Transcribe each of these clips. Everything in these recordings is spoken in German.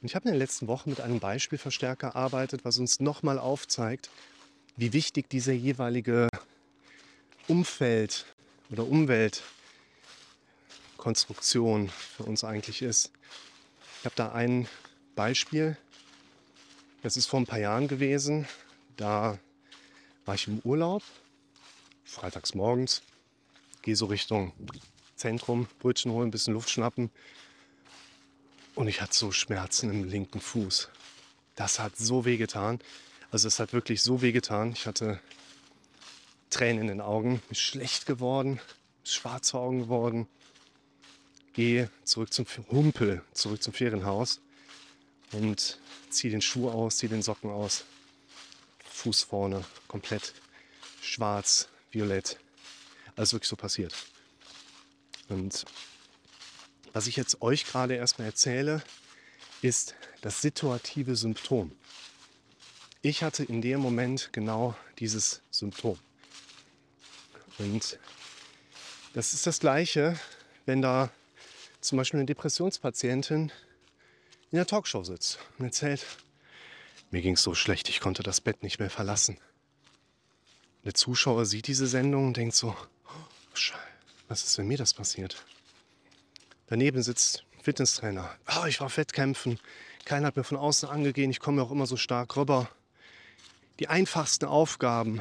Und ich habe in den letzten Wochen mit einem Beispielverstärker gearbeitet, was uns nochmal aufzeigt, wie wichtig diese jeweilige Umfeld oder Umweltkonstruktion für uns eigentlich ist. Ich habe da ein Beispiel, das ist vor ein paar Jahren gewesen. Da war ich im Urlaub, freitags morgens, gehe so Richtung Zentrum, Brötchen holen, ein bisschen Luft schnappen. Und ich hatte so Schmerzen im linken Fuß. Das hat so weh getan. Also es hat wirklich so weh getan. Ich hatte Tränen in den Augen, ist schlecht geworden, schwarze Augen geworden. Gehe zurück zum Humpel, zurück zum Ferienhaus und ziehe den Schuh aus, ziehe den Socken aus. Fuß vorne komplett schwarz, violett. Alles wirklich so passiert. Und was ich jetzt euch gerade erstmal erzähle, ist das situative Symptom. Ich hatte in dem Moment genau dieses Symptom. Und das ist das Gleiche, wenn da zum Beispiel eine Depressionspatientin in der Talkshow sitzt und erzählt, mir ging es so schlecht, ich konnte das Bett nicht mehr verlassen. Der Zuschauer sieht diese Sendung und denkt so, oh, was ist, wenn mir das passiert? Daneben sitzt Fitnesstrainer. Oh, ich war Fettkämpfen. Keiner hat mir von außen angegeben. Ich komme auch immer so stark rüber. Die einfachsten Aufgaben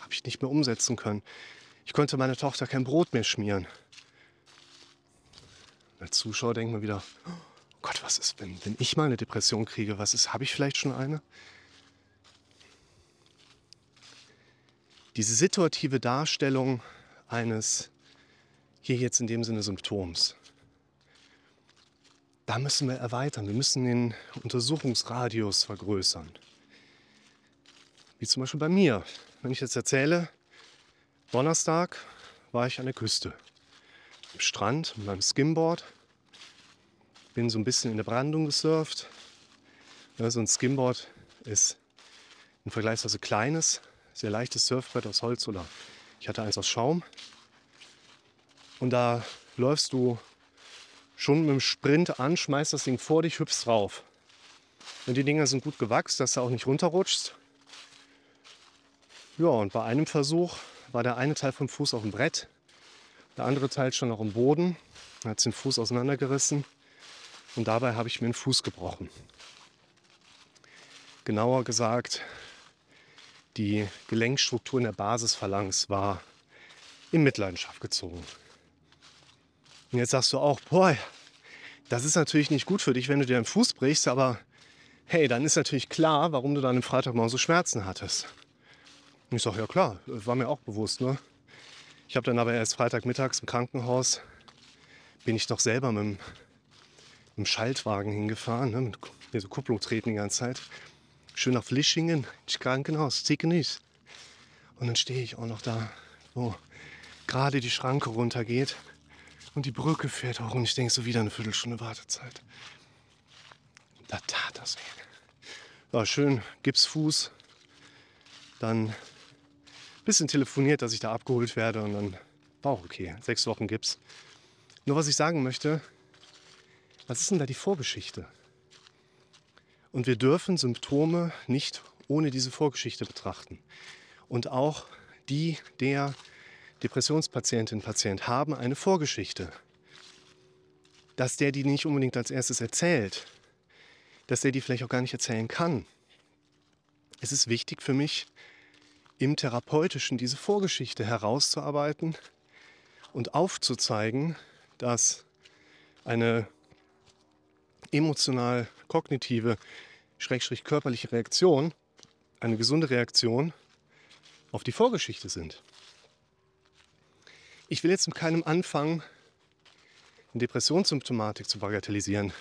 habe ich nicht mehr umsetzen können. Ich konnte meiner Tochter kein Brot mehr schmieren. Als Zuschauer denkt man wieder, oh Gott, was ist, wenn, wenn ich mal eine Depression kriege? Was ist, habe ich vielleicht schon eine? Diese situative Darstellung eines hier jetzt in dem Sinne Symptoms da müssen wir erweitern. Wir müssen den Untersuchungsradius vergrößern. Wie zum Beispiel bei mir. Wenn ich jetzt erzähle, Donnerstag war ich an der Küste. Am Strand mit meinem Skimboard. Bin so ein bisschen in der Brandung gesurft. Ja, so ein Skimboard ist ein vergleichsweise kleines, sehr leichtes Surfbrett aus Holz oder ich hatte eins aus Schaum. Und da läufst du schon mit dem Sprint an, schmeißt das Ding vor dich, hüpfst drauf. Und die Dinger sind gut gewachsen, dass du auch nicht runterrutschst. Ja, und bei einem Versuch war der eine Teil vom Fuß auf dem Brett, der andere Teil schon noch im Boden, hat den Fuß auseinandergerissen und dabei habe ich mir den Fuß gebrochen. Genauer gesagt, die Gelenkstruktur in der Basisphalanx war in Mitleidenschaft gezogen. Und jetzt sagst du auch, boah, das ist natürlich nicht gut für dich, wenn du dir den Fuß brichst, aber hey, dann ist natürlich klar, warum du dann am Freitagmorgen so Schmerzen hattest. Und ich sage, ja klar, war mir auch bewusst. Ne? Ich habe dann aber erst Freitagmittags im Krankenhaus, bin ich doch selber mit dem, mit dem Schaltwagen hingefahren, ne? mit der so Kupplung treten die ganze Zeit. Schön nach Flischingen, ins Krankenhaus, Zickenis. Und dann stehe ich auch noch da, wo gerade die Schranke runtergeht und die Brücke fährt auch und ich denke so wieder eine Viertelstunde Wartezeit. Da tat das weh. Ja, schön Gipsfuß. Dann ein bisschen telefoniert, dass ich da abgeholt werde und dann war auch okay. Sechs Wochen Gips. Nur was ich sagen möchte, was ist denn da die Vorgeschichte? Und wir dürfen Symptome nicht ohne diese Vorgeschichte betrachten. Und auch die der Depressionspatientinnen und Patient haben eine Vorgeschichte. Dass der die nicht unbedingt als erstes erzählt, dass der die vielleicht auch gar nicht erzählen kann. Es ist wichtig für mich, im Therapeutischen diese Vorgeschichte herauszuarbeiten und aufzuzeigen, dass eine emotional-kognitive, schrägstrich körperliche Reaktion, eine gesunde Reaktion auf die Vorgeschichte sind. Ich will jetzt mit keinem anfangen, Depressionssymptomatik zu bagatellisieren.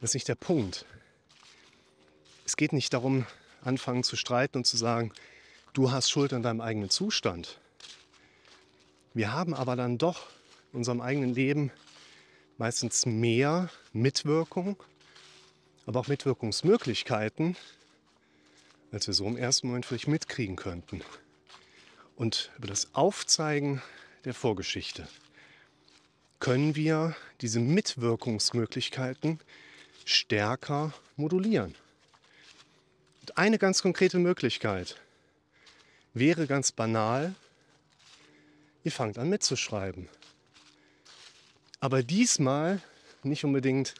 Das ist nicht der Punkt. Es geht nicht darum, anfangen zu streiten und zu sagen, du hast Schuld an deinem eigenen Zustand. Wir haben aber dann doch in unserem eigenen Leben meistens mehr Mitwirkung, aber auch Mitwirkungsmöglichkeiten, als wir so im ersten Moment vielleicht mitkriegen könnten. Und über das Aufzeigen der Vorgeschichte können wir diese Mitwirkungsmöglichkeiten stärker modulieren. Und eine ganz konkrete Möglichkeit wäre ganz banal, ihr fangt an mitzuschreiben. Aber diesmal nicht unbedingt,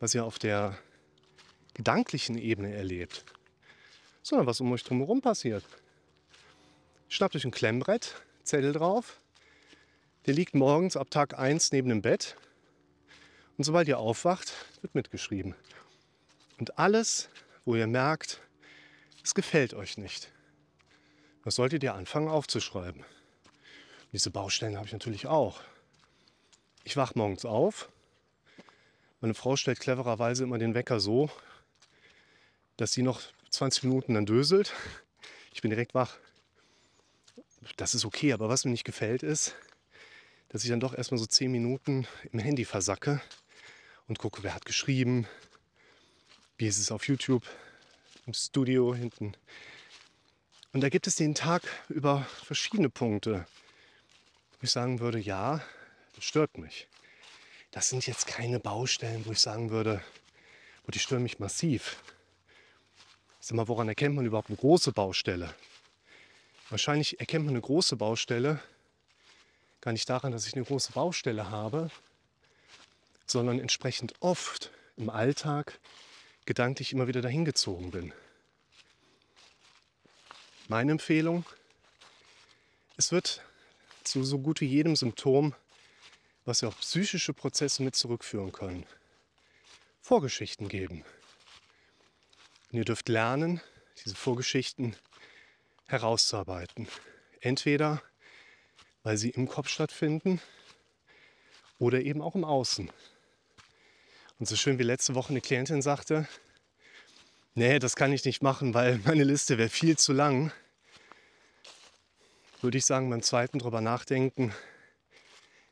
was ihr auf der gedanklichen Ebene erlebt, sondern was um euch drumherum passiert. Schnappt euch ein Klemmbrett, Zettel drauf, der liegt morgens ab Tag 1 neben dem Bett und sobald ihr aufwacht, wird mitgeschrieben. Und alles, wo ihr merkt, es gefällt euch nicht, das solltet ihr anfangen aufzuschreiben. Und diese Baustellen habe ich natürlich auch. Ich wache morgens auf. Meine Frau stellt clevererweise immer den Wecker so, dass sie noch 20 Minuten dann döselt. Ich bin direkt wach. Das ist okay, aber was mir nicht gefällt ist, dass ich dann doch erstmal so 10 Minuten im Handy versacke und gucke, wer hat geschrieben, wie ist es auf YouTube, im Studio hinten. Und da gibt es den Tag über verschiedene Punkte, wo ich sagen würde, ja, das stört mich. Das sind jetzt keine Baustellen, wo ich sagen würde, wo die stören mich massiv. Sag mal, woran erkennt man überhaupt eine große Baustelle? Wahrscheinlich erkennt man eine große Baustelle gar nicht daran, dass ich eine große Baustelle habe, sondern entsprechend oft im Alltag gedanklich immer wieder dahin gezogen bin. Meine Empfehlung, es wird zu so gut wie jedem Symptom, was wir auf psychische Prozesse mit zurückführen können, Vorgeschichten geben. Und ihr dürft lernen, diese Vorgeschichten herauszuarbeiten. Entweder weil sie im Kopf stattfinden oder eben auch im Außen. Und so schön wie letzte Woche eine Klientin sagte, nee, das kann ich nicht machen, weil meine Liste wäre viel zu lang, würde ich sagen, beim zweiten drüber nachdenken,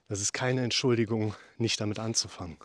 das ist keine Entschuldigung, nicht damit anzufangen.